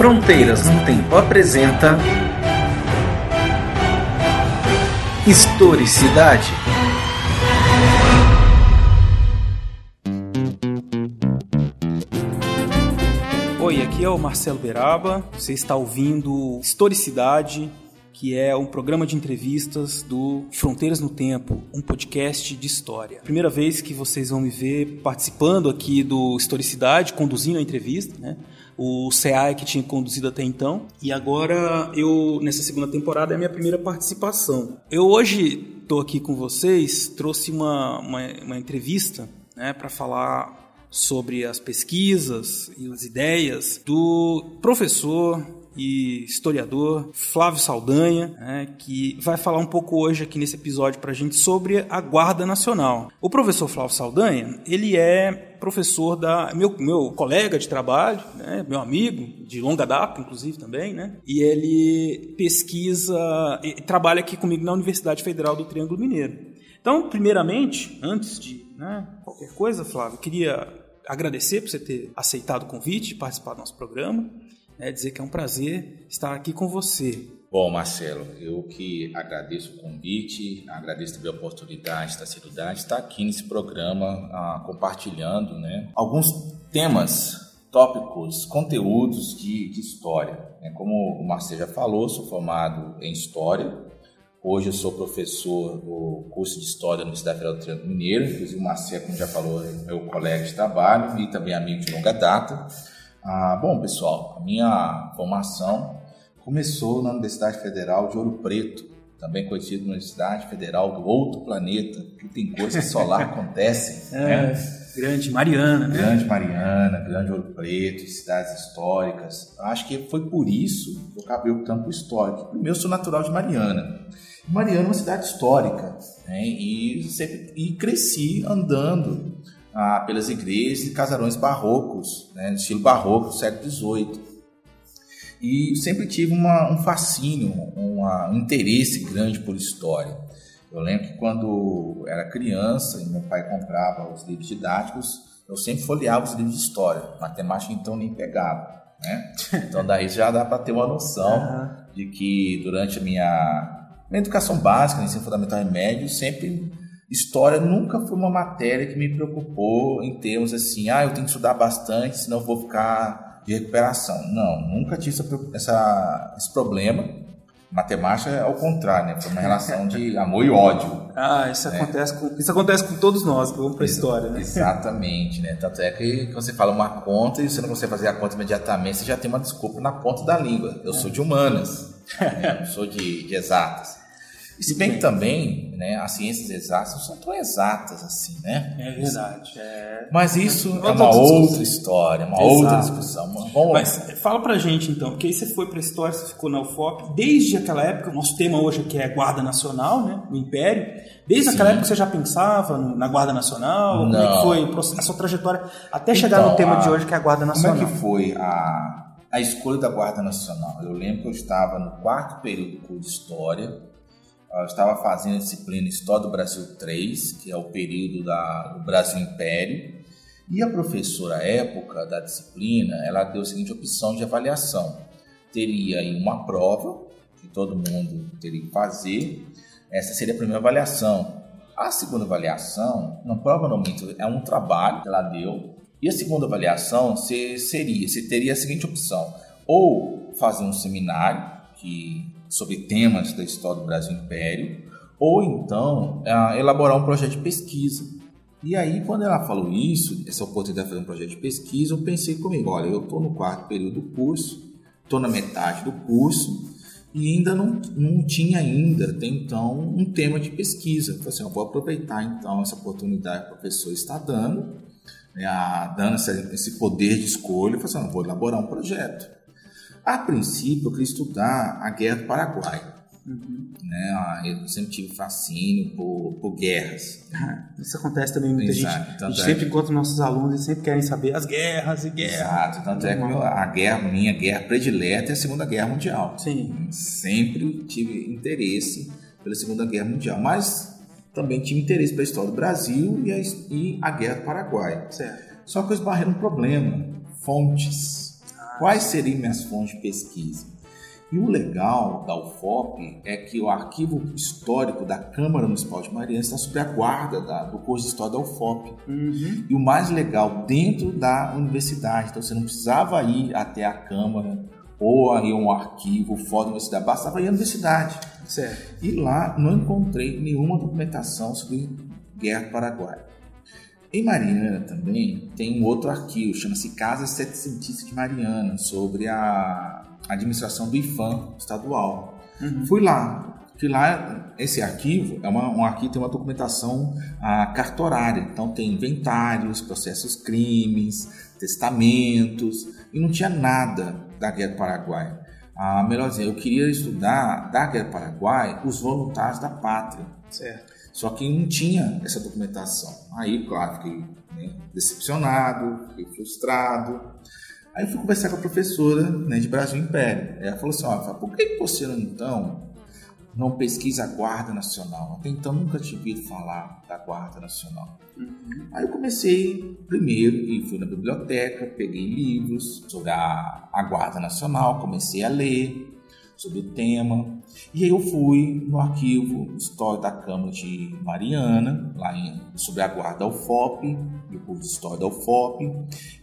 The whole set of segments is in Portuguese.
Fronteiras no Tempo apresenta Historicidade. Oi, aqui é o Marcelo Beraba. Você está ouvindo Historicidade, que é um programa de entrevistas do Fronteiras no Tempo, um podcast de história. Primeira vez que vocês vão me ver participando aqui do Historicidade, conduzindo a entrevista, né? O CA é que tinha conduzido até então. E agora eu, nessa segunda temporada, é a minha primeira participação. Eu hoje estou aqui com vocês, trouxe uma, uma, uma entrevista né, para falar sobre as pesquisas e as ideias do professor e historiador Flávio Saldanha, né, que vai falar um pouco hoje aqui nesse episódio para a gente sobre a Guarda Nacional. O professor Flávio Saldanha, ele é professor da meu, meu colega de trabalho, né, meu amigo de longa data, inclusive também, né, e ele pesquisa, e trabalha aqui comigo na Universidade Federal do Triângulo Mineiro. Então, primeiramente, antes de né, qualquer coisa, Flávio, queria agradecer por você ter aceitado o convite de participar do nosso programa é dizer que é um prazer estar aqui com você. Bom, Marcelo, eu que agradeço o convite, agradeço também a oportunidade da cidade de estar aqui nesse programa ah, compartilhando né, alguns temas, tópicos, conteúdos de, de história. É, como o Marcelo já falou, sou formado em História. Hoje eu sou professor do curso de História da Universidade Federal do Triângulo Mineiro. Inclusive o Marcelo, como já falou, é meu colega de trabalho e também amigo de longa data. Ah, bom, pessoal, a minha formação começou na Universidade Federal de Ouro Preto, também conhecida Universidade Federal do Outro Planeta, que tem coisas que só lá acontecem. É, né? Grande Mariana, né? Grande Mariana, Grande Ouro Preto, cidades históricas. Acho que foi por isso que eu acabei optando por histórico. Primeiro, eu sou natural de Mariana. Mariana é uma cidade histórica, né? e, sempre, e cresci andando ah, pelas igrejas e casarões barrocos, né, estilo barroco do século XVIII. E sempre tive uma, um fascínio, uma, um interesse grande por história. Eu lembro que quando era criança e meu pai comprava os livros didáticos, eu sempre folheava os livros de história. Matemática então nem pegava. Né? Então daí já dá para ter uma noção uhum. de que durante a minha, minha educação básica, ensino fundamental e médio, sempre História nunca foi uma matéria que me preocupou em termos assim, ah, eu tenho que estudar bastante, senão eu vou ficar de recuperação. Não, nunca tive essa, essa, esse problema. Matemática é ao contrário, né? Foi uma relação de amor e ódio. Ah, isso, né? acontece, com, isso acontece com todos nós vamos para a história, né? Exatamente, né? Tanto é que quando você fala uma conta e você não consegue fazer a conta imediatamente, você já tem uma desculpa na ponta da língua. Eu sou de humanas, né? eu sou de, de exatas. E se bem que também, né, as ciências exatas não são tão exatas assim, né? É verdade. É... Mas isso é uma outra história, uma Exato. outra discussão. Bom, Mas fala pra gente então, porque aí você foi pra história, você ficou na UFOP, desde aquela época, o nosso tema hoje aqui é Guarda Nacional, né, no Império, desde Sim. aquela época você já pensava na Guarda Nacional? Não. Como é que foi a sua trajetória até chegar então, no tema a... de hoje que é a Guarda Nacional? Como é que foi a, a escolha da Guarda Nacional? Eu lembro que eu estava no quarto período do curso de História, eu estava fazendo a disciplina História do Brasil 3, que é o período da, do Brasil Império, e a professora à época da disciplina, ela deu a seguinte opção de avaliação. Teria aí uma prova, que todo mundo teria que fazer, essa seria a primeira avaliação. A segunda avaliação, não prova não é um trabalho que ela deu, e a segunda avaliação seria, você teria a seguinte opção, ou fazer um seminário, que sobre temas da história do Brasil Império, ou então é, elaborar um projeto de pesquisa. E aí, quando ela falou isso, essa oportunidade de fazer um projeto de pesquisa, eu pensei comigo, olha, eu estou no quarto período do curso, estou na metade do curso, e ainda não, não tinha ainda, até então, um tema de pesquisa. Falei assim, eu vou aproveitar então essa oportunidade que o professor está dando, né, dando esse poder de escolha, eu falei assim, eu vou elaborar um projeto. A princípio, eu queria estudar a Guerra do Paraguai. Uhum. Né? Ah, eu sempre tive fascínio por, por guerras. Ah, isso acontece também muita Exato, gente. A gente é sempre encontra nossos alunos e sempre querem saber as guerras e guerras. Exato, tanto é que a guerra, minha guerra predileta é a Segunda Guerra Mundial. Sim. Sempre tive interesse pela Segunda Guerra Mundial, mas também tive interesse pela história do Brasil e a, e a Guerra do Paraguai. Certo. Só que eu esbarrei num problema, fontes. Quais seriam minhas fontes de pesquisa. E o legal da UFOP é que o arquivo histórico da Câmara Municipal de Mariana está sob a guarda da, do curso de História da UFOP. Uhum. E o mais legal, dentro da universidade. Então você não precisava ir até a Câmara ou aí um arquivo fora da universidade, bastava ir à universidade. Certo. E lá não encontrei nenhuma documentação sobre Guerra do Paraguai. Em Mariana também tem um outro arquivo, chama-se Casa Setecentista de Mariana, sobre a administração do IFAM estadual. Uhum. Fui lá, que lá esse arquivo é uma, um arquivo tem uma documentação ah, cartorária, então tem inventários, processos crimes, testamentos e não tinha nada da Guerra do Paraguai. Ah, melhor dizendo, eu queria estudar da Guerra do Paraguai os voluntários da pátria. Certo. Só que não tinha essa documentação. Aí, claro, fiquei né, decepcionado, fiquei frustrado. Aí fui conversar com a professora né, de Brasil Império. Ela falou assim: ó, por que você não, então não pesquisa a Guarda Nacional? Até então nunca tinha ouvido falar da Guarda Nacional. Uhum. Aí eu comecei primeiro e fui na biblioteca, peguei livros sobre a, a Guarda Nacional, comecei a ler sobre o tema. E aí eu fui no arquivo História da Câmara de Mariana, lá em, sobre a guarda UFOP, do curso de História da UFOP,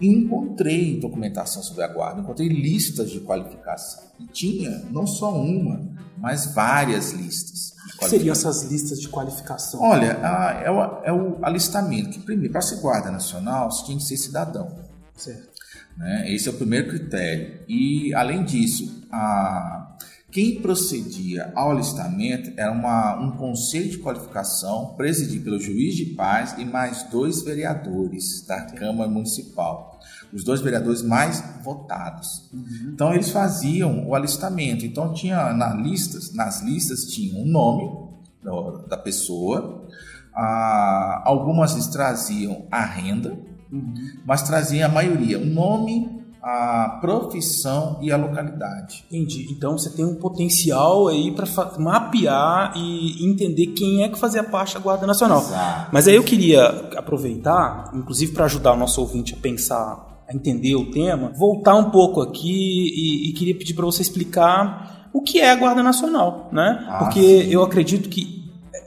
e encontrei documentação sobre a guarda, encontrei listas de qualificação. E tinha não só uma, mas várias listas. O que seriam essas listas de qualificação? Olha, a, é, o, é o alistamento, que primeiro, para ser guarda nacional, você tinha que ser cidadão. Certo. Né? Esse é o primeiro critério. E, além disso, a, quem procedia ao alistamento era uma, um conselho de qualificação presidido pelo juiz de paz e mais dois vereadores da Câmara Municipal. Os dois vereadores mais votados. Uhum. Então eles faziam o alistamento. Então tinha na listas, nas listas tinha o nome da, pessoa, ah, algumas traziam a renda, Uhum. mas trazia a maioria o nome, a profissão e a localidade. Entendi. Então você tem um potencial aí para mapear e entender quem é que fazia parte da Guarda Nacional. Exato. Mas aí eu queria aproveitar, inclusive para ajudar o nosso ouvinte a pensar, a entender o tema, voltar um pouco aqui e, e queria pedir para você explicar o que é a Guarda Nacional, né? Ah, Porque sim. eu acredito que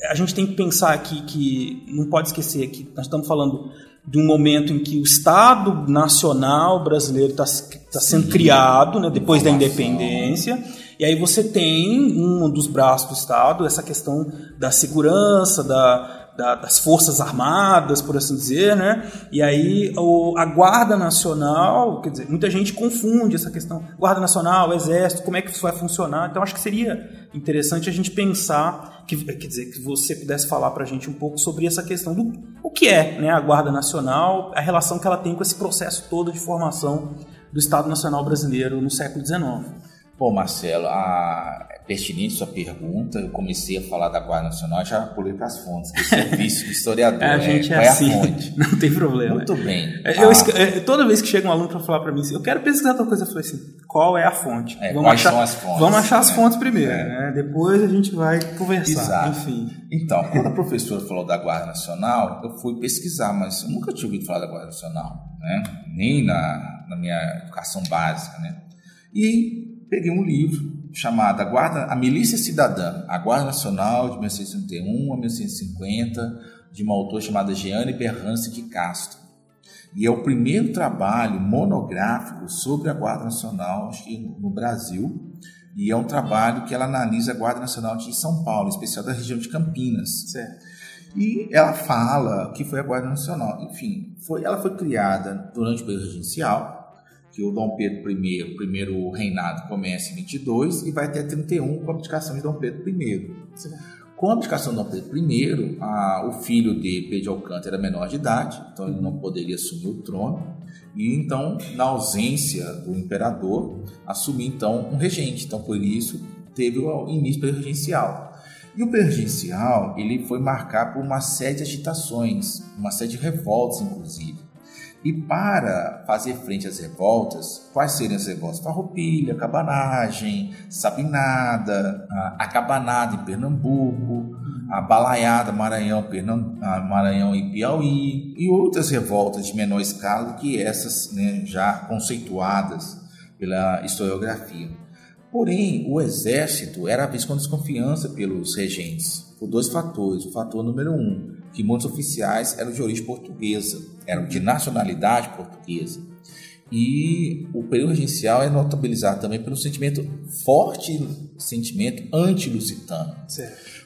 a gente tem que pensar aqui que não pode esquecer que nós estamos falando de um momento em que o Estado Nacional brasileiro está sendo Sim. criado, né, depois da independência. E aí você tem um dos braços do Estado essa questão da segurança, da, da- das forças armadas, por assim dizer, né? E aí o- a Guarda Nacional, quer dizer, muita gente confunde essa questão Guarda Nacional, Exército, como é que isso vai funcionar? Então acho que seria interessante a gente pensar, que, quer dizer, que você pudesse falar para a gente um pouco sobre essa questão do o que é, né, a Guarda Nacional, a relação que ela tem com esse processo todo de formação do Estado Nacional Brasileiro no século XIX. Bom, Marcelo, a... pertinente sua pergunta. Eu comecei a falar da Guarda Nacional, já pulei para as fontes, que serviço do historiador. A né? gente é, é assim. a fonte? Não tem problema. Muito bem. É, Eu, Ah, é, toda vez que chega um aluno para falar para mim, assim, eu quero pesquisar outra coisa, eu falei assim, qual é a fonte? É, quais achar, são as fontes, Vamos achar as né? fontes primeiro, É. né? Depois a gente vai conversar. Exato. Enfim. Então, quando a professora falou da Guarda Nacional, eu fui pesquisar, mas eu nunca tinha ouvido falar da Guarda Nacional, né? Nem na, na minha educação básica, né? E peguei um livro chamado a, Guarda, a Milícia Cidadã, a Guarda Nacional de 1931 a 1950, de uma autora chamada Jeane de Castro. E é o primeiro trabalho monográfico sobre a Guarda Nacional, no Brasil, e é um trabalho que ela analisa a Guarda Nacional de São Paulo, em especial da região de Campinas. Certo. E ela fala que foi a Guarda Nacional. Enfim, foi, ela foi criada durante o período regencial, que o Dom Pedro I, o primeiro reinado, começa em 22 e vai até 31 com a abdicação de Dom Pedro I. Com a abdicação de Dom Pedro I, a- o filho de Pedro de Alcântara era menor de idade, então ele não poderia assumir o trono. E então, na ausência do imperador, assumiu então um regente. Então, por isso, teve o início do regencial. E o regencial, ele foi marcado por uma série de agitações, uma série de revoltas, inclusive. E para fazer frente às revoltas, quais seriam as revoltas? Farroupilha, cabanagem, sabinada, a, cabanada em Pernambuco, a balaiada Maranhão, Pernam, a Maranhão e Piauí, e outras revoltas de menor escala que essas né, já conceituadas pela historiografia. Porém, o exército era visto com desconfiança pelos regentes, por dois fatores. O fator número um, que muitos oficiais eram de origem portuguesa, eram de nacionalidade portuguesa. E o período regencial é notabilizado também pelo sentimento forte sentimento anti-lusitano.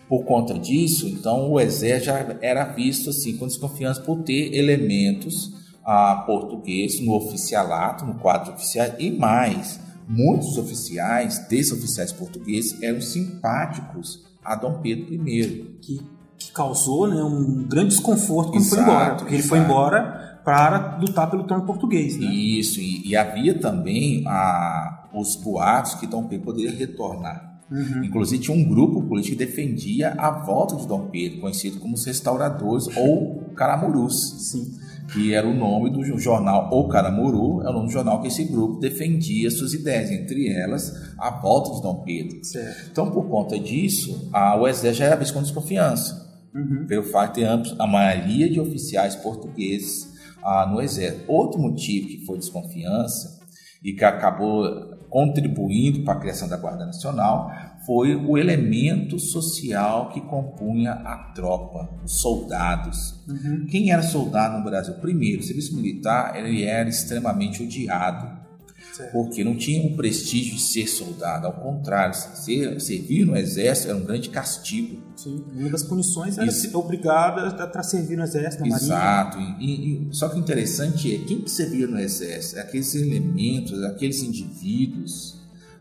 Por conta disso, então o exército já era visto assim com desconfiança por ter elementos ah, portugueses no oficialato, no quadro oficial e mais muitos oficiais, desses oficiais portugueses, eram simpáticos a Dom Pedro I. Que, que causou né, um grande desconforto quando exato, foi embora, porque exato. ele foi embora para lutar pelo trono português. Né? Isso, e, e havia também a, os boatos que Dom Pedro poderia retornar. Uhum. Inclusive tinha um grupo político que defendia a volta de Dom Pedro, conhecido como os restauradores ou caramurus. Sim que era o nome do jornal O Caramuru, é o nome do jornal que esse grupo defendia suas ideias, entre elas a volta de Dom Pedro. Certo. Então, por conta disso, a, o exército já era visto com desconfiança, uhum. pelo fato de ter a maioria de oficiais portugueses ah, no exército. Outro motivo que foi desconfiança e que acabou contribuindo para a criação da Guarda Nacional foi o elemento social que compunha a tropa, os soldados. Uhum. Quem era soldado no Brasil? Primeiro, o serviço militar ele era extremamente odiado Certo. porque não tinha o prestígio de ser soldado, ao contrário, ser, servir no exército era um grande castigo. Sim, uma das punições era ser obrigado a servir no exército, na Exato, e, e, só que o interessante é quem que servia no exército? Aqueles elementos, aqueles indivíduos,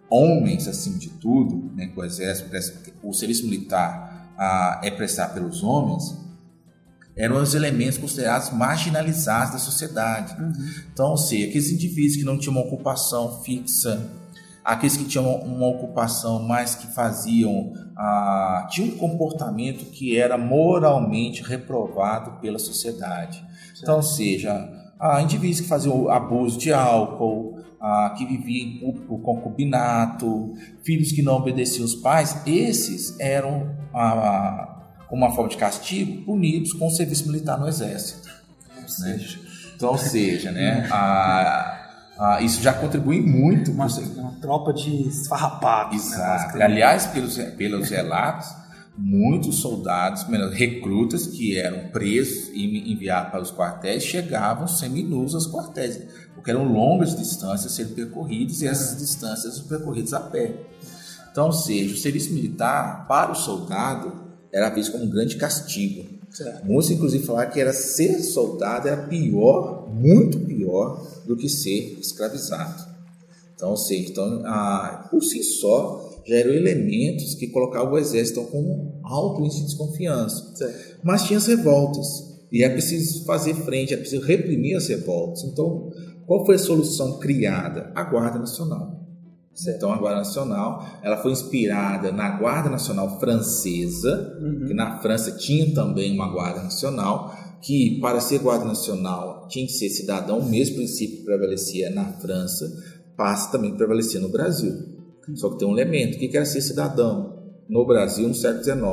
homens acima de tudo, né, que o exército, o serviço militar ah, é prestado pelos homens, eram os elementos considerados marginalizados da sociedade. Uhum. Então, ou seja, aqueles indivíduos que não tinham uma ocupação fixa, aqueles que tinham uma ocupação, mas que faziam, ah, tinham um comportamento que era moralmente reprovado pela sociedade. Certo. Então, ou seja, ah, indivíduos que faziam abuso de álcool, ah, que viviam em concubinato, filhos que não obedeciam os pais, esses eram ah, como uma forma de castigo, punidos com o serviço militar no exército. Né? Então, ou seja, né, a, a, isso já contribui muito. Uma, uma tropa de esfarrapados. Né, Exato. Né, Aliás, pelos, pelos relatos, muitos soldados, recrutas que eram presos e enviados para os quartéis, chegavam seminus aos quartéis, porque eram longas distâncias a serem percorridas e essas distâncias percorridas a pé. Então, ou seja, o serviço militar para o soldado era visto como um grande castigo. Certo. Muitos, inclusive, falaram que era ser soldado era pior, muito pior, do que ser escravizado. Então, ou seja, então, ah, por si só, já eram elementos que colocavam o exército com alto índice de desconfiança. Certo. Mas tinha as revoltas, e é preciso fazer frente, é preciso reprimir as revoltas. Então, qual foi a solução criada? A Guarda Nacional. Certo. Então, a Guarda Nacional, ela foi inspirada na Guarda Nacional Francesa, uhum. que na França tinha também uma Guarda Nacional, que para ser Guarda Nacional tinha que ser cidadão, o mesmo princípio que prevalecia na França, passa também a prevalecer no Brasil. Uhum. Só que tem um elemento, o que era ser cidadão? No Brasil, no século XIX,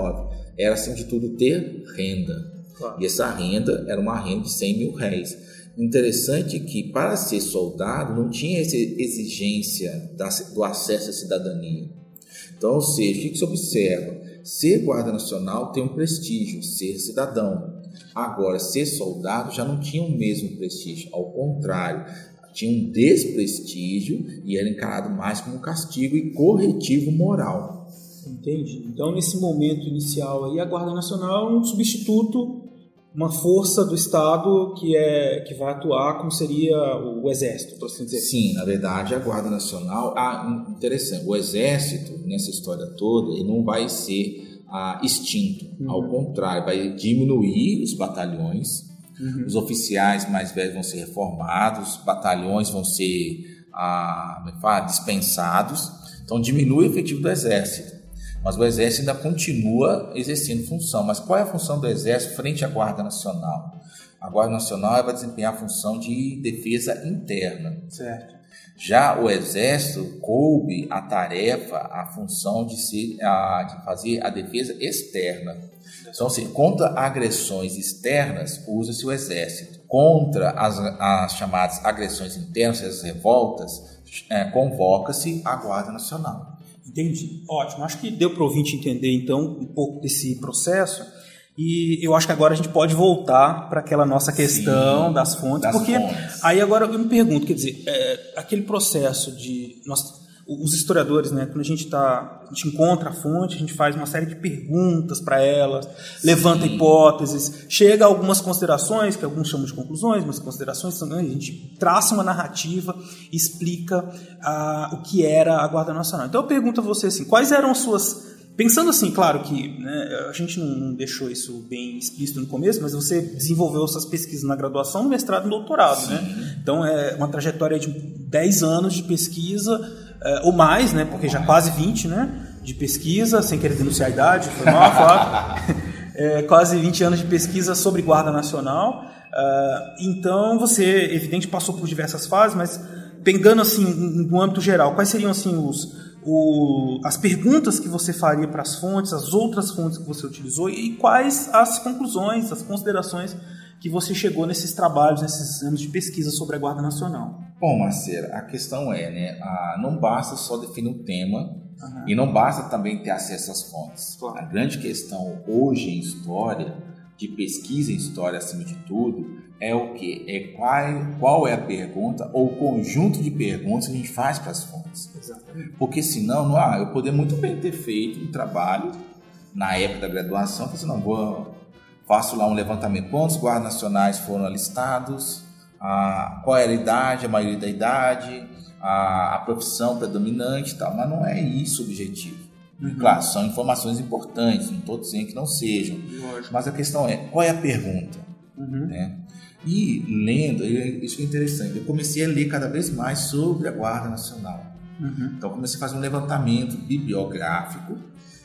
era, acima de tudo, ter renda. Claro. E essa renda era uma renda de 100 mil réis. Interessante que para ser soldado não tinha essa exigência do acesso à cidadania. Então, ou seja, o que se observa? Ser guarda nacional tem um prestígio, ser cidadão. Agora, ser soldado já não tinha o mesmo prestígio, ao contrário, tinha um desprestígio e era encarado mais como um castigo e corretivo moral. Entende? Então, nesse momento inicial aí, a Guarda Nacional é um substituto uma força do Estado que é que vai atuar como seria o Exército, por assim dizer. Sim, na verdade, a Guarda Nacional, ah, interessante, o Exército nessa história toda, ele não vai ser ah, extinto, uhum. ao contrário, vai diminuir os batalhões, uhum. os oficiais mais velhos vão ser reformados, os batalhões vão ser ah, é dispensados, então diminui o efetivo do Exército. Mas o Exército ainda continua exercendo função. Mas qual é a função do Exército frente à Guarda Nacional? A Guarda Nacional vai desempenhar a função de defesa interna. Certo. Já o Exército coube a tarefa, a função de, ser, a, de fazer a defesa externa. Então, assim, contra agressões externas, usa-se o Exército. Contra as, as chamadas agressões internas, as revoltas, é, convoca-se a Guarda Nacional. Entendi. Ótimo. Acho que deu para o ouvinte entender, então, um pouco desse processo. E eu acho que agora a gente pode voltar para aquela nossa questão Sim, das fontes, das porque fontes. aí agora eu me pergunto, quer dizer, é, aquele processo de nós os historiadores, né, quando a gente tá, a gente encontra a fonte, a gente faz uma série de perguntas para ela, levanta hipóteses, chega a algumas considerações, que alguns chamam de conclusões, mas considerações também, a gente traça uma narrativa, explica ah, o que era a Guarda Nacional. Então eu pergunto a você assim, quais eram as suas Pensando assim, claro que né, a gente não deixou isso bem explícito no começo, mas você desenvolveu suas pesquisas na graduação, no mestrado e no doutorado, né? Então é uma trajetória de 10 anos de pesquisa, é, ou mais, né? Porque já quase 20, né? De pesquisa, sem querer denunciar a idade, foi mal, Flávio. é, quase 20 anos de pesquisa sobre Guarda Nacional. Uh, então você, evidente, passou por diversas fases, mas pegando assim, no âmbito geral, quais seriam assim os o, as perguntas que você faria para as fontes, as outras fontes que você utilizou e quais as conclusões, as considerações que você chegou nesses trabalhos, nesses anos de pesquisa sobre a Guarda Nacional. Bom, Marcelo, a questão é, né, a, não basta só definir o tema uhum. e não basta também ter acesso às fontes. Claro. A grande questão hoje em história, de pesquisa em história acima de tudo, é o que? É qual, qual é a pergunta ou o conjunto de perguntas que a gente faz para as fontes. Exatamente. Porque senão, não, ah, eu poderia muito bem ter feito um trabalho na época da graduação, que assim, não vou faço lá um levantamento quantos guardas nacionais foram alistados, a, qual era a idade, a maioria da idade, a, a profissão predominante e tal, mas não é isso o objetivo. Uhum. Claro, são informações importantes, não estou dizendo que não sejam, Lógico. mas a questão é, qual é a pergunta? Uhum. Né? E lendo, isso é interessante, eu comecei a ler cada vez mais sobre a Guarda Nacional. Uhum. Então comecei a fazer um levantamento bibliográfico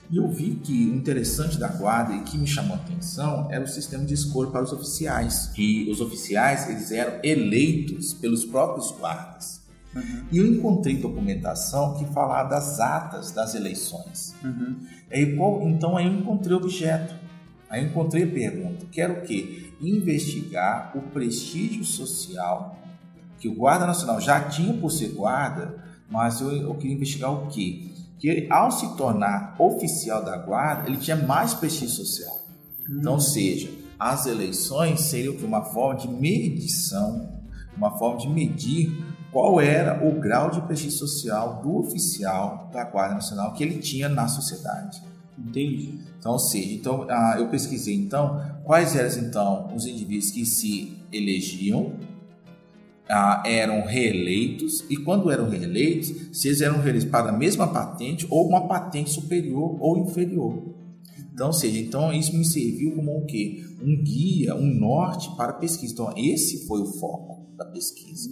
e eu vi que o interessante da guarda e que me chamou a atenção era o sistema de escolha para os oficiais. E os oficiais eles eram eleitos pelos próprios guardas. Uhum. E eu encontrei documentação que falava das atas das eleições. Uhum. Aí, então aí eu encontrei objeto. Aí eu encontrei a pergunta, que era o quê? investigar o prestígio social que o guarda nacional já tinha por ser guarda, mas eu, eu queria investigar o quê? Que ao se tornar oficial da guarda, ele tinha mais prestígio social. Hum. Então, seja, as eleições seriam uma forma de medição, uma forma de medir qual era o grau de prestígio social do oficial da Guarda Nacional que ele tinha na sociedade. Entendi. Então, ou seja, então, ah, eu pesquisei então quais eram então os indivíduos que se elegiam, ah, eram reeleitos e quando eram reeleitos, se eles eram reeleitos para a mesma patente ou uma patente superior ou inferior. Então, seja, então isso me serviu como o quê? Um guia, um norte para a pesquisa. Então, esse foi o foco da pesquisa.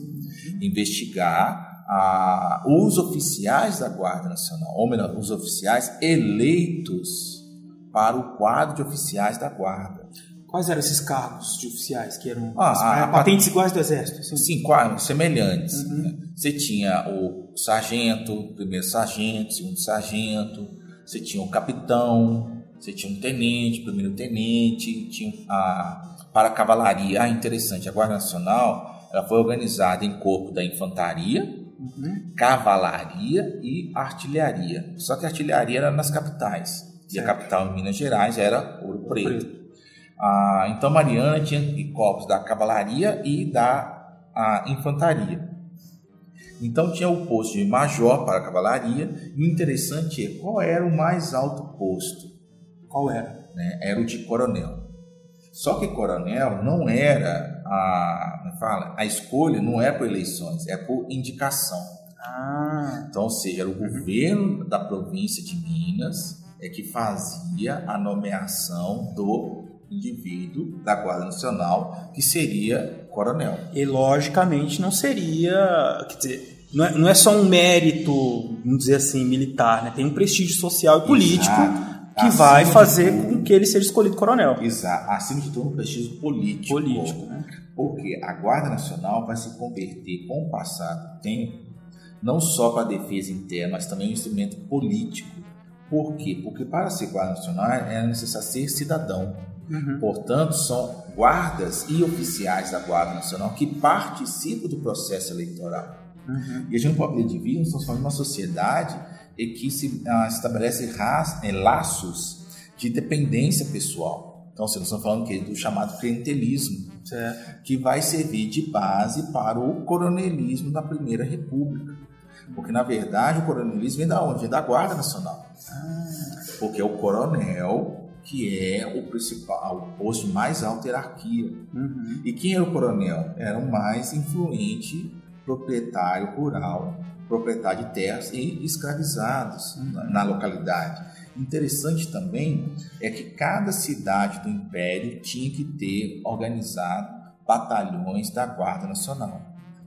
Investigar ah, os oficiais da Guarda Nacional, ou melhor, os oficiais eleitos para o quadro de oficiais da Guarda. Quais eram esses cargos de oficiais que eram ah, a, patentes iguais do Exército? Assim? Sim, quase, semelhantes. Uhum. Né? Você tinha o sargento, primeiro sargento, segundo sargento, você tinha o capitão, você tinha um tenente, primeiro tenente, tinha a para a cavalaria. Ah, interessante, a Guarda Nacional ela foi organizada em corpo da infantaria, uhum. cavalaria e artilharia. Só que a artilharia era nas capitais. E a capital em Minas Gerais era Ouro Preto. Preto. Ah, então Mariana tinha corpos da cavalaria e da infantaria. Então tinha o posto de major para a cavalaria. E o interessante é qual era o mais alto posto. Qual era? Né? Era o de coronel. Só que coronel não era a, é fala, a escolha não é por eleições, é por indicação. Ah. Então, ou seja, era o governo da província de Minas é que fazia a nomeação do indivíduo da Guarda Nacional, que seria coronel. E logicamente não seria, quer dizer, não é, não é só um mérito, vamos dizer assim, militar, né? Tem um prestígio social e político Exato. que Acima vai fazer tudo, com que ele seja escolhido coronel. Exato. Acima de tudo, um prestígio político. Político, né? Porque a Guarda Nacional vai se converter com o passar do tempo não só para a defesa interna, mas também um instrumento político por quê? Porque para ser guarda nacional é necessário ser cidadão. Uhum. Portanto, são guardas e oficiais da Guarda Nacional que participam do processo eleitoral. Uhum. E a gente não pode dividir, nós estamos falando de uma sociedade em que se ah, estabelece é, laços de dependência pessoal. Então, nós estamos falando que do chamado clientelismo, certo. que vai servir de base para o coronelismo da Primeira República. Porque, na verdade, o coronelismo vem da onde? Vem da Guarda Nacional. Ah. Porque é o coronel que é o principal, o posto mais alta hierarquia. Uhum. E quem era o coronel? Era o mais influente proprietário rural, proprietário de terras e escravizados uhum. na, na localidade. Interessante também é que cada cidade do Império tinha que ter organizado batalhões da Guarda Nacional.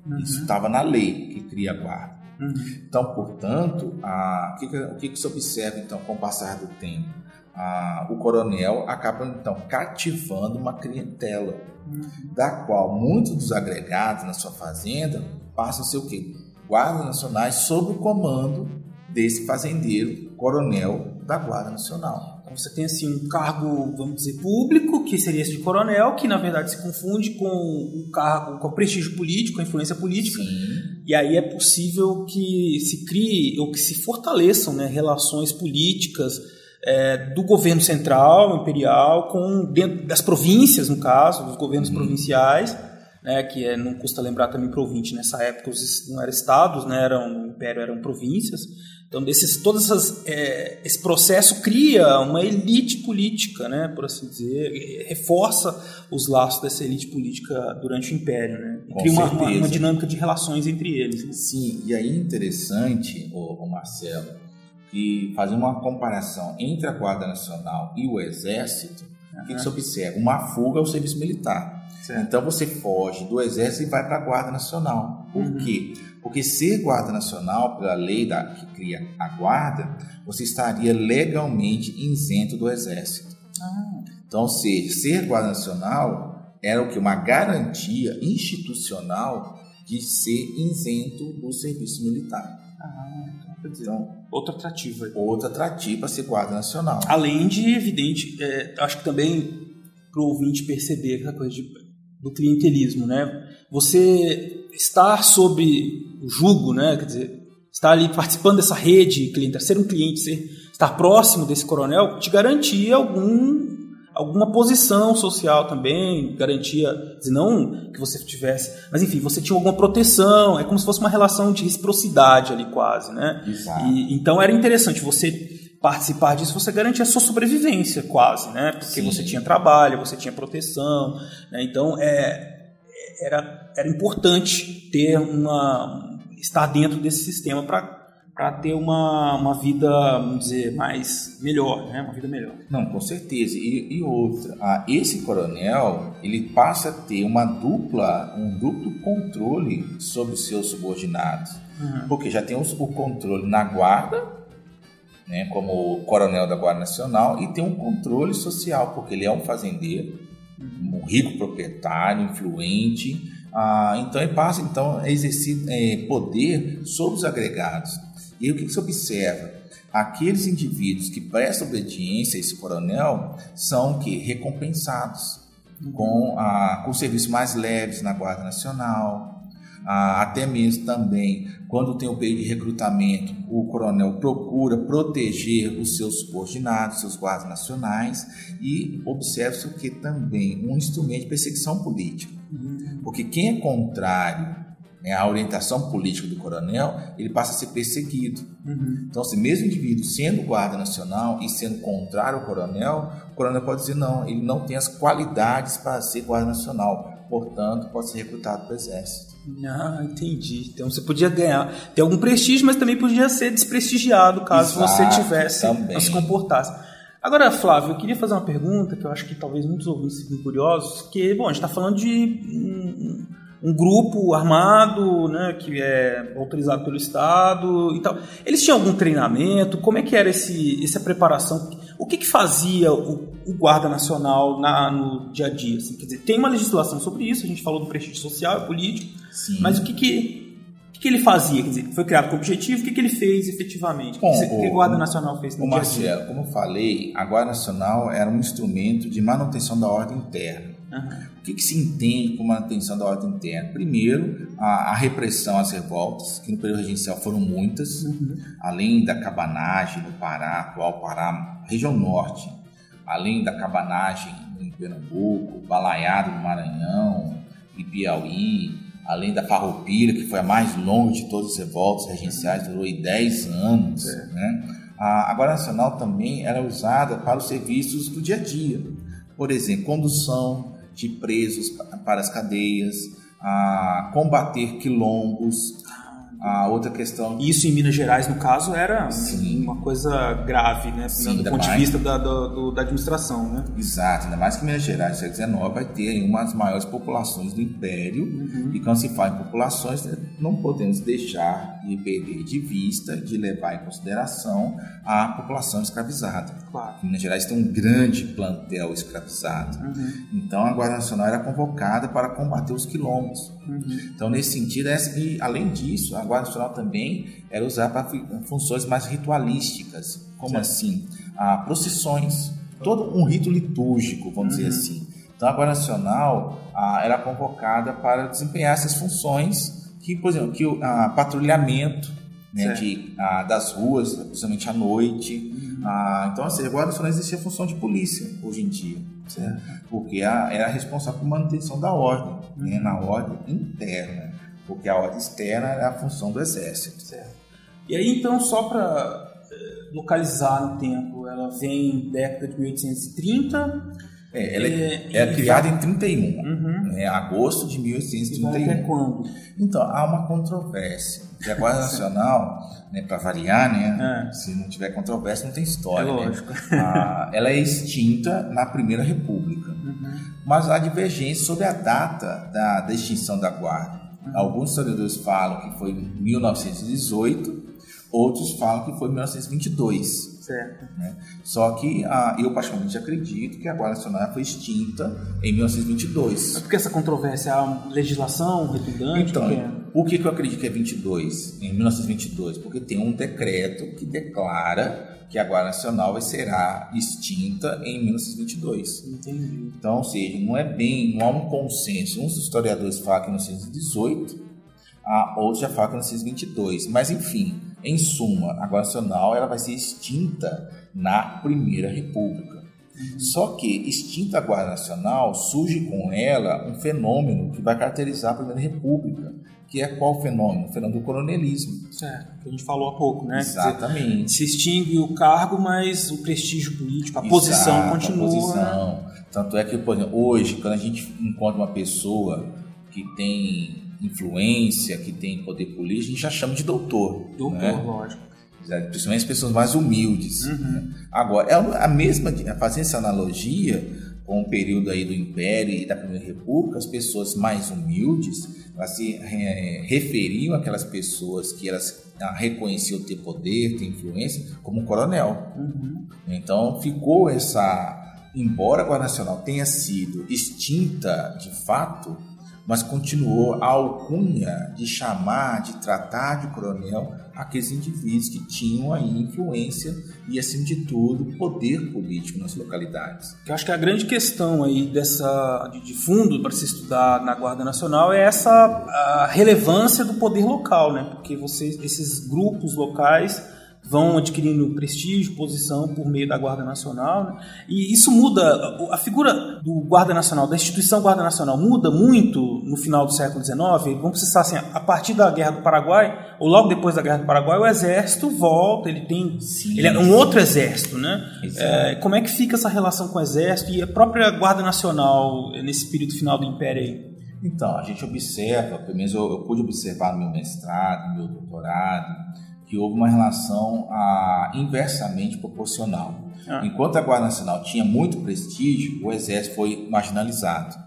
Uhum. Isso estava na lei que cria a Guarda. Uhum. Então, portanto, a, o, que, o que se observa então com o passar do tempo? A, o coronel acaba então cativando uma clientela, uhum. da qual muitos dos agregados na sua fazenda passam a ser o quê? Guardas nacionais sob o comando desse fazendeiro, coronel da Guarda Nacional. Então você tem assim um cargo, vamos dizer, público, que seria esse de coronel, que na verdade se confunde com o cargo, com o prestígio político, a influência política. Sim. E aí é possível que se crie ou que se fortaleçam né, relações políticas é, do governo central, imperial, com dentro das províncias, no caso, dos governos uhum. provinciais né, que é, não custa lembrar também província, nessa época os, não eram estados, né, eram, o império eram províncias, então desses, todas essas, é, esse processo cria uma elite política, né, por assim dizer, reforça os laços dessa elite política durante o império, né, e cria uma, uma, uma, dinâmica de relações entre eles. Né? Sim, e aí é interessante, o Marcelo, que fazer uma comparação entre a Guarda Nacional e o Exército, o que, que você observa? Uma fuga ao serviço militar. Certo. Então você foge do exército e vai para a Guarda Nacional. Por uhum. quê? Porque ser Guarda Nacional, pela lei da, que cria a Guarda, você estaria legalmente isento do exército. Ah. Então, seja, ser Guarda Nacional era o que? Uma garantia institucional de ser isento do serviço militar. Ah, então, então outra atrativa. Outra atrativa ser Guarda Nacional. Além de, evidente, é, acho que também para o ouvinte perceber essa coisa de do clientelismo, né? Você estar sob o jugo, né? Quer dizer, estar ali participando dessa rede cliente, ser um cliente, ser, estar próximo desse coronel, te garantia algum alguma posição social também, garantia, não que você tivesse, mas enfim, você tinha alguma proteção, é como se fosse uma relação de reciprocidade ali quase, né? Exato. E, então era interessante você participar disso, você garantia a sua sobrevivência quase, né? Porque Sim. você tinha trabalho, você tinha proteção, né? então é, era, era importante ter uma estar dentro desse sistema para para ter uma, uma vida, vamos dizer, mais melhor, né? Uma vida melhor. Não, com certeza. E, e outra, ah, esse coronel ele passa a ter uma dupla, um duplo controle sobre os seus subordinados, uhum. porque já tem os, o controle na guarda né, como coronel da Guarda Nacional e tem um controle social, porque ele é um fazendeiro, um rico proprietário, influente, ah, então ele passa então, a exercer é, poder sobre os agregados. E aí, o que, se observa? Aqueles indivíduos que prestam obediência a esse coronel são que recompensados com, a, com serviços mais leves na Guarda Nacional, ah, até mesmo também quando tem o período de recrutamento, o coronel procura proteger os seus subordinados, seus guardas nacionais e observa-se que também um instrumento de perseguição política. Uhum. Porque quem é contrário né, à orientação política do coronel, ele passa a ser perseguido. Uhum. Então, se mesmo indivíduo sendo guarda nacional e sendo contrário ao coronel, o coronel pode dizer não, ele não tem as qualidades para ser guarda nacional, portanto, pode ser recrutado para o exército. Ah, entendi. Então você podia ganhar, ter algum prestígio, mas também podia ser desprestigiado caso Exato, você tivesse, também. não se comportasse. Agora, Flávio, eu queria fazer uma pergunta que eu acho que talvez muitos ouvintes fiquem curiosos, que, bom, a gente está falando de um, um, grupo armado, né, que é autorizado pelo Estado e tal. Eles tinham algum treinamento? Como é que era esse, essa preparação? O que, que fazia o, o Guarda Nacional na, no dia a dia? Assim? Quer dizer, tem uma legislação sobre isso, a gente falou do prestígio social e político, Sim. mas o que, que, que, que ele fazia? Quer dizer, foi criado com objetivo, o que, que ele fez efetivamente? Bom, o que, a Guarda Nacional fez no o dia Marcelo, como eu falei, a Guarda Nacional era um instrumento de manutenção da ordem interna. Uhum. O que, que, se entende por manutenção da ordem interna? Primeiro, a, a, repressão às revoltas, que no período regencial foram muitas, uhum. além da cabanagem no Pará, atual Pará, região norte, além da cabanagem em Pernambuco, balaiado no Maranhão e Piauí, além da farroupilha, que foi a mais longa de todas as revoltas regenciais, durou 10 anos. É. Né? A Guarda Nacional também era usada para os serviços do dia a dia. Por exemplo, condução de presos para as cadeias, a combater quilombos, a outra questão. Isso em Minas Gerais, no caso, era Sim. uma coisa grave, né? Sim, do ponto mais... de vista da, do, da administração, né? Exato, ainda mais que Minas Gerais, no século XIX, vai ter uma das maiores populações do Império. Uhum. E quando se fala em populações, né, não podemos deixar de perder de vista, de levar em consideração a população escravizada. Claro. Minas Gerais tem um grande plantel escravizado. Uhum. Então a Guarda Nacional era convocada para combater os quilombos. Uhum. Então, nesse sentido, e além disso, a Guarda Guarda Nacional também era usada para funções mais ritualísticas. Como certo. assim? Ah, procissões, todo um rito litúrgico, vamos uhum. dizer assim. Então a Guarda Nacional ah, era convocada para desempenhar essas funções que, por exemplo, que o ah, patrulhamento né, de, ah, das ruas, principalmente à noite. Uhum. Ah, então, assim, a Guarda Nacional existia a função de polícia hoje em dia, certo? Porque a, era responsável por manutenção da ordem, né, uhum. né, na ordem interna porque a ordem externa é a função do exército. Certo. E aí, então, só para eh, localizar no tempo, ela vem década de 1830. É, ela é, é, é criada em 31, uhum. é agosto de 1831. E até quando? Então, há uma controvérsia. E a Guarda Nacional, né, para variar, né, é. se não tiver controvérsia, não tem história. É né? lógico. Né? A, ela é extinta na Primeira República. Uhum. Mas há divergência sobre a data da, da extinção da Guarda. Alguns historiadores falam que foi 1918, outros falam que foi 1922. Certo. Né? Só que ah, eu particularmente acredito que a Guarda Nacional foi extinta em 1922. Mas por que essa controvérsia? A legislação redundante? Então, é? por que, que eu acredito que é 22, em 1922? Porque tem um decreto que declara que a Guarda Nacional será extinta em 1922. Entendi. Então, ou seja, não é bem, não há um consenso. Uns historiadores falam que é 1918, a outros já falam que é 1922. Mas, enfim, em suma, a Guarda Nacional ela vai ser extinta na Primeira República. Uhum. Só que, extinta a Guarda Nacional, surge com ela um fenômeno que vai caracterizar a Primeira República, que é qual fenômeno? O fenômeno do coronelismo. Certo, que a gente falou há pouco, né? Exatamente. Dizer, se extingue o cargo, mas o prestígio político, a Exato, posição continua. A posição. Tanto é que, por exemplo, hoje, quando a gente encontra uma pessoa que tem influência, que tem poder político, a gente já chama de doutor. Doutor, né? lógico. Principalmente as pessoas mais humildes. Uhum. Né? Agora, é a mesma, fazendo essa analogia, com o período aí do Império e da Primeira República, as pessoas mais humildes, elas se é, referiam àquelas pessoas que elas ah, reconheciam ter poder, ter influência, como coronel. Uhum. Então ficou essa, embora a Guarda Nacional tenha sido extinta de fato, mas continuou a alcunha de chamar, de tratar de coronel aqueles indivíduos que tinham aí influência e, acima de tudo, poder político nas localidades. Eu acho que a grande questão aí dessa de, fundo para se estudar na Guarda Nacional é essa relevância do poder local, né? Porque vocês, esses grupos locais vão adquirindo prestígio, posição por meio da Guarda Nacional. Né? E isso muda, a figura do Guarda Nacional, da instituição Guarda Nacional, muda muito no final do século XIX. Vamos pensar assim, a partir da Guerra do Paraguai, ou logo depois da Guerra do Paraguai, o exército volta, ele tem. Sim, ele é um outro exército, né? É, como é que fica essa relação com o exército e a própria Guarda Nacional nesse período final do Império aí? Então, a gente observa, pelo menos eu, eu pude observar no meu mestrado, no meu doutorado, que houve uma relação ah, inversamente proporcional. Ah. Enquanto a Guarda Nacional tinha muito prestígio, o Exército foi marginalizado.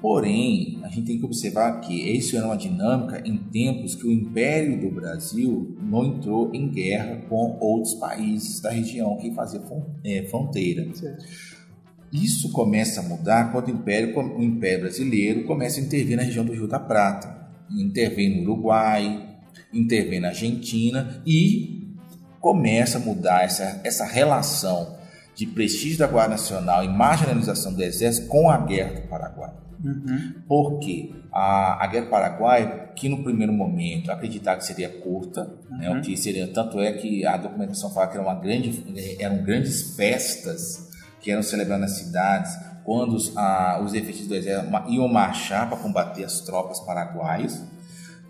Porém, a gente tem que observar que isso era uma dinâmica em tempos que o Império do Brasil não entrou em guerra com outros países da região que faziam é, fronteira. Isso começa a mudar quando o Império, o Império Brasileiro começa a intervir na região do Rio da Prata, intervém no Uruguai, intervém na Argentina e começa a mudar essa, essa relação de prestígio da Guarda Nacional e marginalização do Exército com a Guerra do Paraguai. Uhum. Porque a, a Guerra do Paraguai, que no primeiro momento acreditava que seria curta, uhum. né, o que seria tanto é que a documentação fala que era uma grande, eram grandes festas que eram celebradas nas cidades quando os, a, os efetivos do exército iam marchar para combater as tropas paraguaias.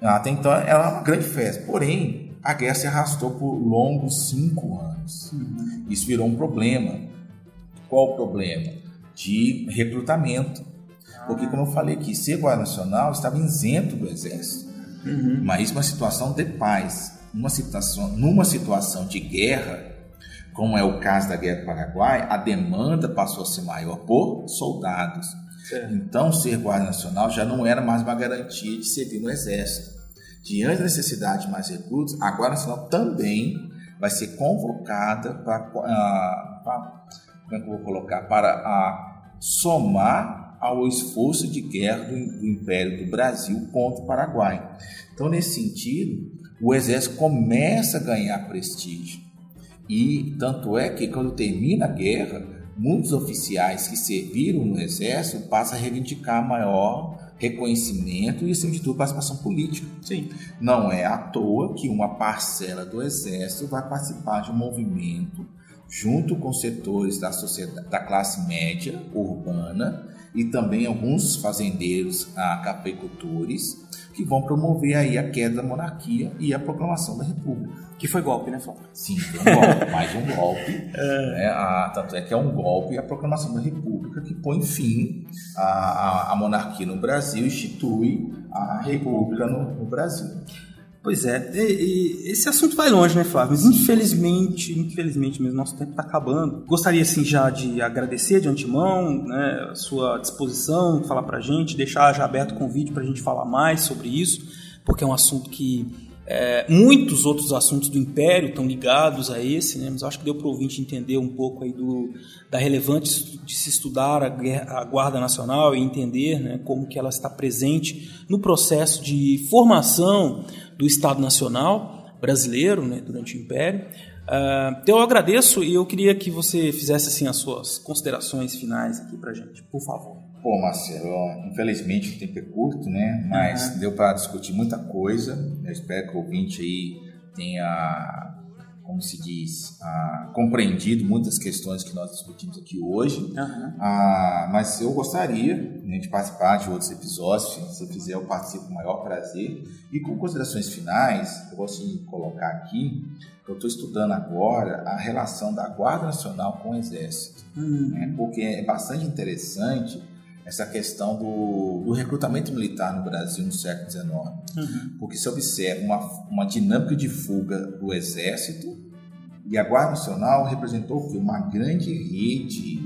Até então era uma grande festa. Porém, a guerra se arrastou por longos cinco anos. Uhum. Isso virou um problema. Qual o problema? De recrutamento. Porque, como eu falei aqui, ser guarda nacional estava isento do exército. Uhum. Mas uma situação de paz, numa situação, numa situação de guerra, como é o caso da Guerra do Paraguai, a demanda passou a ser maior por soldados. Então, ser guarda nacional já não era mais uma garantia de servir no exército. Diante da necessidade de mais recrutos, a Guarda Nacional também vai ser convocada para, uh, como é que eu vou colocar, para uh, somar ao esforço de guerra do, do Império do Brasil contra o Paraguai. Então, nesse sentido, o Exército começa a ganhar prestígio. E tanto é que quando termina a guerra, muitos oficiais que serviram no Exército passam a reivindicar maior reconhecimento e, acima de tudo, participação política. Sim. Não é à toa que uma parcela do Exército vai participar de um movimento junto com setores da, sociedade, da classe média urbana e também alguns fazendeiros, ah, cafeicultores, que vão promover aí a queda da monarquia e a proclamação da república. Que foi golpe, né, Flávio? Sim, foi um golpe, mais um golpe. Né, a, tanto é que é um golpe a proclamação da república que põe fim à, à, à monarquia no Brasil, institui a república no, no Brasil. Pois é, e, e esse assunto vai longe, né, Flávio? Mas infelizmente, infelizmente mesmo, nosso tempo está acabando. Gostaria, assim, já de agradecer de antemão né, a sua disposição, falar para gente, deixar já aberto o convite para a gente falar mais sobre isso, porque é um assunto que é, muitos outros assuntos do Império estão ligados a esse, né? mas acho que deu para o ouvinte entender um pouco aí do, da relevância de se estudar a, guerra, a Guarda Nacional e entender né, como que ela está presente no processo de formação do Estado Nacional brasileiro né, durante o Império. Uh, então eu agradeço e eu queria que você fizesse assim as suas considerações finais aqui para gente, por favor. Pô, Marcelo, infelizmente o tempo é curto, né? Mas uhum. deu para discutir muita coisa. Eu espero que o ouvinte aí tenha, como se diz, ah, compreendido muitas questões que nós discutimos aqui hoje. Uhum. Ah, mas eu gostaria né, de participar de outros episódios. Se fizer, eu participo com o maior prazer. E com considerações finais, eu gosto de colocar aqui eu estou estudando agora a relação da Guarda Nacional com o Exército, uhum. né, porque é bastante interessante essa questão do, do, recrutamento militar no Brasil no século XIX. Uhum. Porque se observa uma, uma dinâmica de fuga do Exército e a Guarda Nacional representou uma grande rede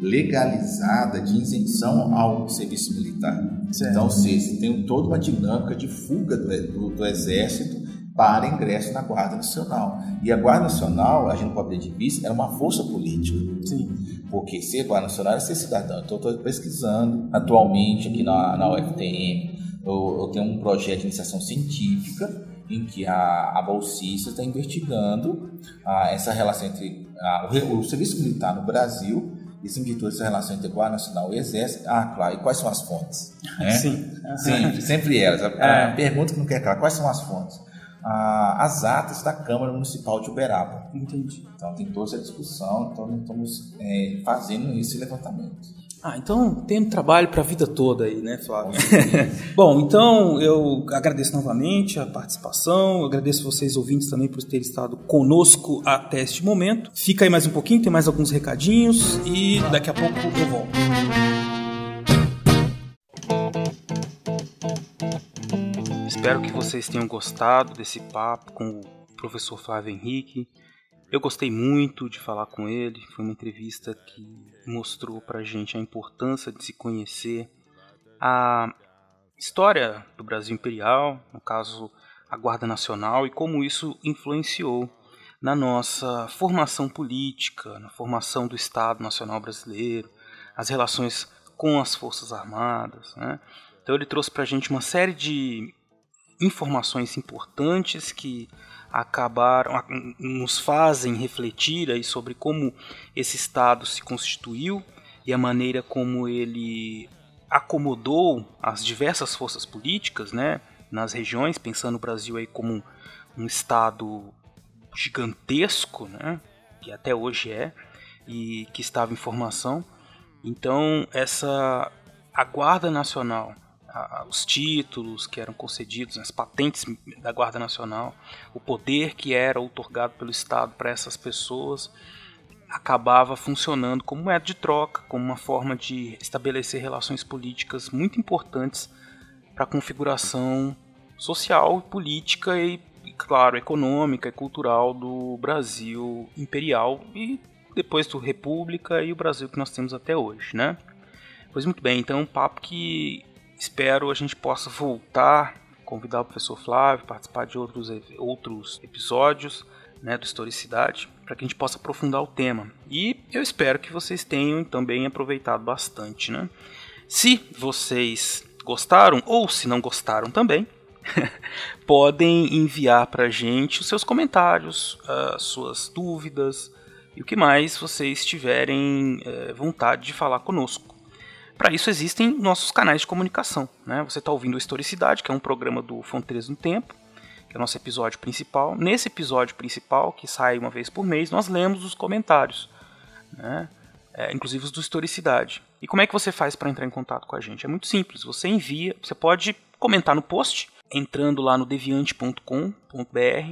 legalizada de isenção ao serviço militar. Certo. Então, ou seja, tem toda uma dinâmica de fuga do, do, do Exército para ingresso na Guarda Nacional. E a Guarda Nacional, a gente não pode ter de vista, era uma força política. Sim. Porque ser Guarda Nacional é ser cidadão. Então, estou pesquisando atualmente aqui na, na UFTM, eu, eu, tenho um projeto de iniciação científica em que a, a bolsista está investigando a, essa relação entre a, o, o, serviço militar no Brasil e se tudo essa relação entre Guarda Nacional e Exército. Ah, claro, e quais são as fontes? Né? Sim. Sempre, sempre elas. A, é. pergunta que não quer calar, quais são as fontes? a, as atas da Câmara Municipal de Uberaba. Entendi. Então tem toda essa discussão, então nós estamos é, fazendo esse levantamento. Ah, então tem trabalho para a vida toda aí, né, Flávio? Bom, então eu agradeço novamente a participação, agradeço vocês ouvintes também por terem estado conosco até este momento. Fica aí mais um pouquinho, tem mais alguns recadinhos e daqui a pouco eu volto. Espero que vocês tenham gostado desse papo com o professor Flávio Henrique. Eu gostei muito de falar com ele. Foi uma entrevista que mostrou para a gente a importância de se conhecer a história do Brasil Imperial, no caso a Guarda Nacional, e como isso influenciou na nossa formação política, na formação do Estado Nacional Brasileiro, as relações com as Forças Armadas. Né? Então ele trouxe para a gente uma série de informações importantes que acabaram nos fazem refletir aí sobre como esse estado se constituiu e a maneira como ele acomodou as diversas forças políticas, né, nas regiões, pensando o Brasil aí como um, estado gigantesco, né, que até hoje é e que estava em formação. Então essa a Guarda Nacional os títulos que eram concedidos, as patentes da Guarda Nacional, o poder que era otorgado pelo Estado para essas pessoas, acabava funcionando como moeda de troca, como uma forma de estabelecer relações políticas muito importantes para a configuração social, política e, claro, econômica e cultural do Brasil imperial e depois do República e o Brasil que nós temos até hoje, né? Pois muito bem, então um papo que Espero a gente possa voltar, convidar o professor Flávio, participar de outros, outros episódios né, do Historicidade, para que a gente possa aprofundar o tema. E eu espero que vocês tenham também aproveitado bastante. Né? Se vocês gostaram, ou se não gostaram também, podem enviar para a gente os seus comentários, as suas dúvidas e o que mais vocês tiverem é, vontade de falar conosco. Para isso existem nossos canais de comunicação. Né? Você está ouvindo o Historicidade, que é um programa do Fronteiras no Tempo, que é o nosso episódio principal. Nesse episódio principal, que sai uma vez por mês, nós lemos os comentários, né? é, inclusive os do Historicidade. E como é que você faz para entrar em contato com a gente? É muito simples. Você envia, você pode comentar no post entrando lá no deviante.com.br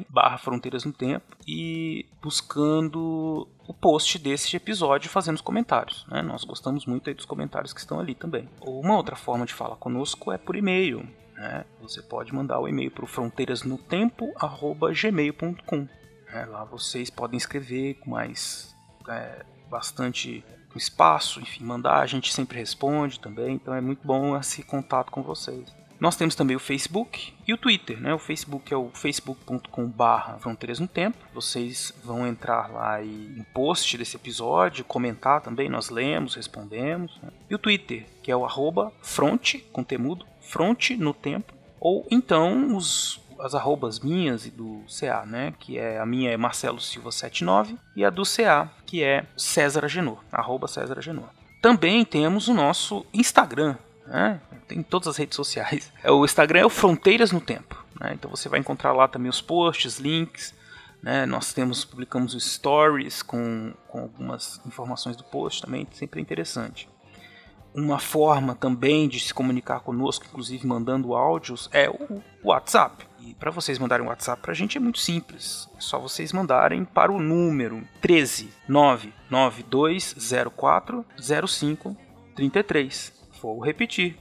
barra fronteiras no tempo e buscando o post desse episódio fazendo os comentários. Né? Nós gostamos muito dos comentários que estão ali também. Uma outra forma de falar conosco é por e-mail. Né? Você pode mandar o e-mail para o fronteirasnotempo.gmail.com né? Lá vocês podem escrever com mais é, bastante espaço, enfim, mandar, a gente sempre responde também, então é muito bom esse contato com vocês. Nós temos também o Facebook e o Twitter, né? O Facebook é o facebook.com/barra Fronteiras no Tempo. Vocês vão entrar lá e em post desse episódio, comentar também, nós lemos, respondemos. Né? E o Twitter, que é o arroba front, com temudo, front no tempo, ou então os as arrobas minhas e do CA, né? Que é a minha é Marcelo Silva 79 e a do CA, que é César Agenor, arroba César Agenor. Também temos o nosso Instagram, né? Tem todas as redes sociais. É, o Instagram é o Fronteiras no Tempo. Né? Então você vai encontrar lá também os posts, links. Né? Nós temos publicamos os stories com, com algumas informações do post também, sempre é interessante. Uma forma também de se comunicar conosco, inclusive mandando áudios, é o WhatsApp. E para vocês mandarem um WhatsApp para a gente é muito simples. É só vocês mandarem para o número 13 99204 0533. Vou repetir: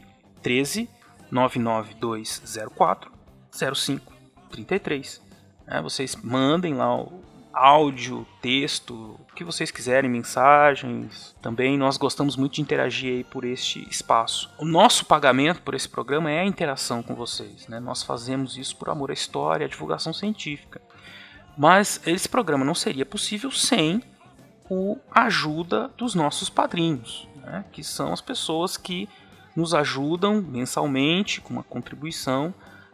13 99204 0533. É, vocês mandem lá o áudio, texto, o que vocês quiserem, mensagens. Também nós gostamos muito de interagir aí por este espaço. O nosso pagamento por esse programa é a interação com vocês. Né? Nós fazemos isso por amor à história, à divulgação científica. Mas esse programa não seria possível sem a ajuda dos nossos padrinhos né, que são as pessoas que nos ajudam mensalmente com uma contribuição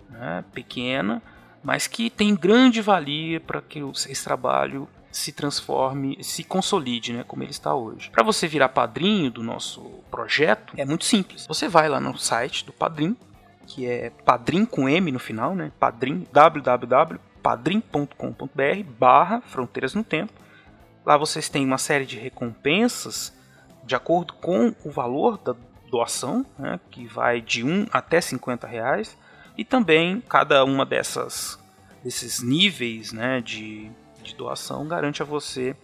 né, pequena, mas que tem grande valia para que esse trabalho se transforme, se consolide, né, como ele está hoje. Para você virar padrinho do nosso projeto, é muito simples. Você vai lá no site do Padrim, que é padrim com M no final, né, padrim, www.padrim.com.br barra Fronteiras no Tempo. Lá vocês têm uma série de recompensas de acordo com o valor da doação, né, que vai de 1 até 50 reais, e também cada uma dessas desses níveis né, de, de doação garante a você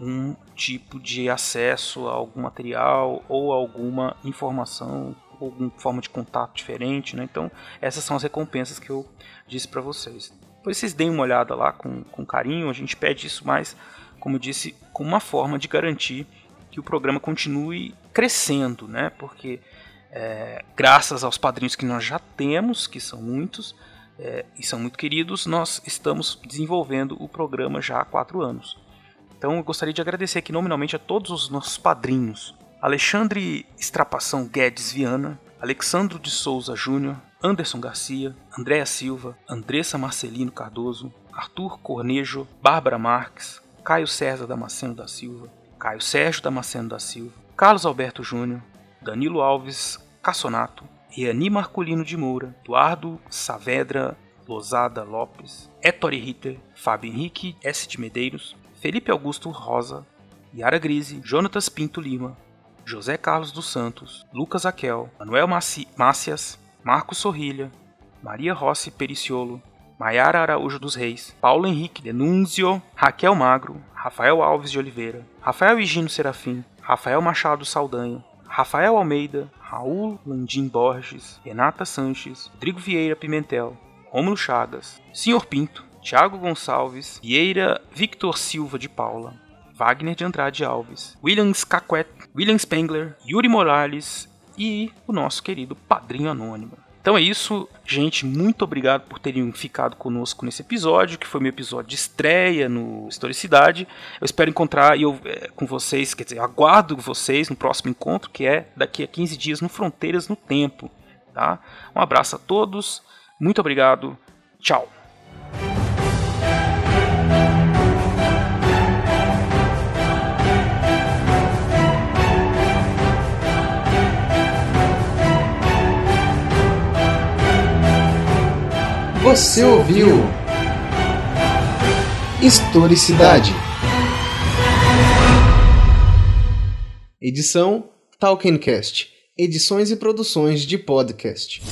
um tipo de acesso a algum material ou alguma informação, alguma forma de contato diferente. Né? Então, essas são as recompensas que eu disse para vocês. Depois vocês deem uma olhada lá com, com carinho, a gente pede isso mais, como eu disse, com uma forma de garantir que o programa continue crescendo, né? Porque é, graças aos padrinhos que nós já temos, que são muitos é, e são muito queridos, nós estamos desenvolvendo o programa já há quatro anos. Então eu gostaria de agradecer aqui nominalmente a todos os nossos padrinhos: Alexandre Estrapação Guedes Viana, Alexandro de Souza Júnior, Anderson Garcia, Andréa Silva, Andressa Marcelino Cardoso, Arthur Cornejo, Bárbara Marques, Caio César Damasceno da Silva, Caio Sérgio Damasceno da Silva, Carlos Alberto Júnior, Danilo Alves Cassonato, Reani Marculino de Moura, Eduardo Saavedra Lozada Lopes, Ettore Ritter, Fábio Henrique S. de Medeiros, Felipe Augusto Rosa, Yara Grise, Jonatas Pinto Lima, José Carlos dos Santos, Lucas Aquel, Manuel Maci Mácias, Marcos Sorrilha, Maria Rossi Periciolo, Maiara Araújo dos Reis, Paulo Henrique Denunzio, Raquel Magro, Rafael Alves de Oliveira, Rafael Higino Serafim, Rafael Machado Saldanha, Rafael Almeida, Raul Landim Borges, Renata Sanches, Rodrigo Vieira Pimentel, Rômulo Chagas, Senhor Pinto, Tiago Gonçalves, Vieira Victor Silva de Paula, Wagner de Andrade Alves, William Caquet, William Spengler, Yuri Morales e o nosso querido Padrinho Anônimo. Então é isso, gente. Muito obrigado por terem ficado conosco nesse episódio, que foi meu episódio de estreia no Historicidade. Eu espero encontrar eu, é, com vocês, quer dizer, aguardo vocês no próximo encontro, que é daqui a 15 dias no Fronteiras no Tempo. Tá? Um abraço a todos, muito obrigado, tchau. Você ouviu Historicidade. Edição Talkencast. Edições e produções de podcast.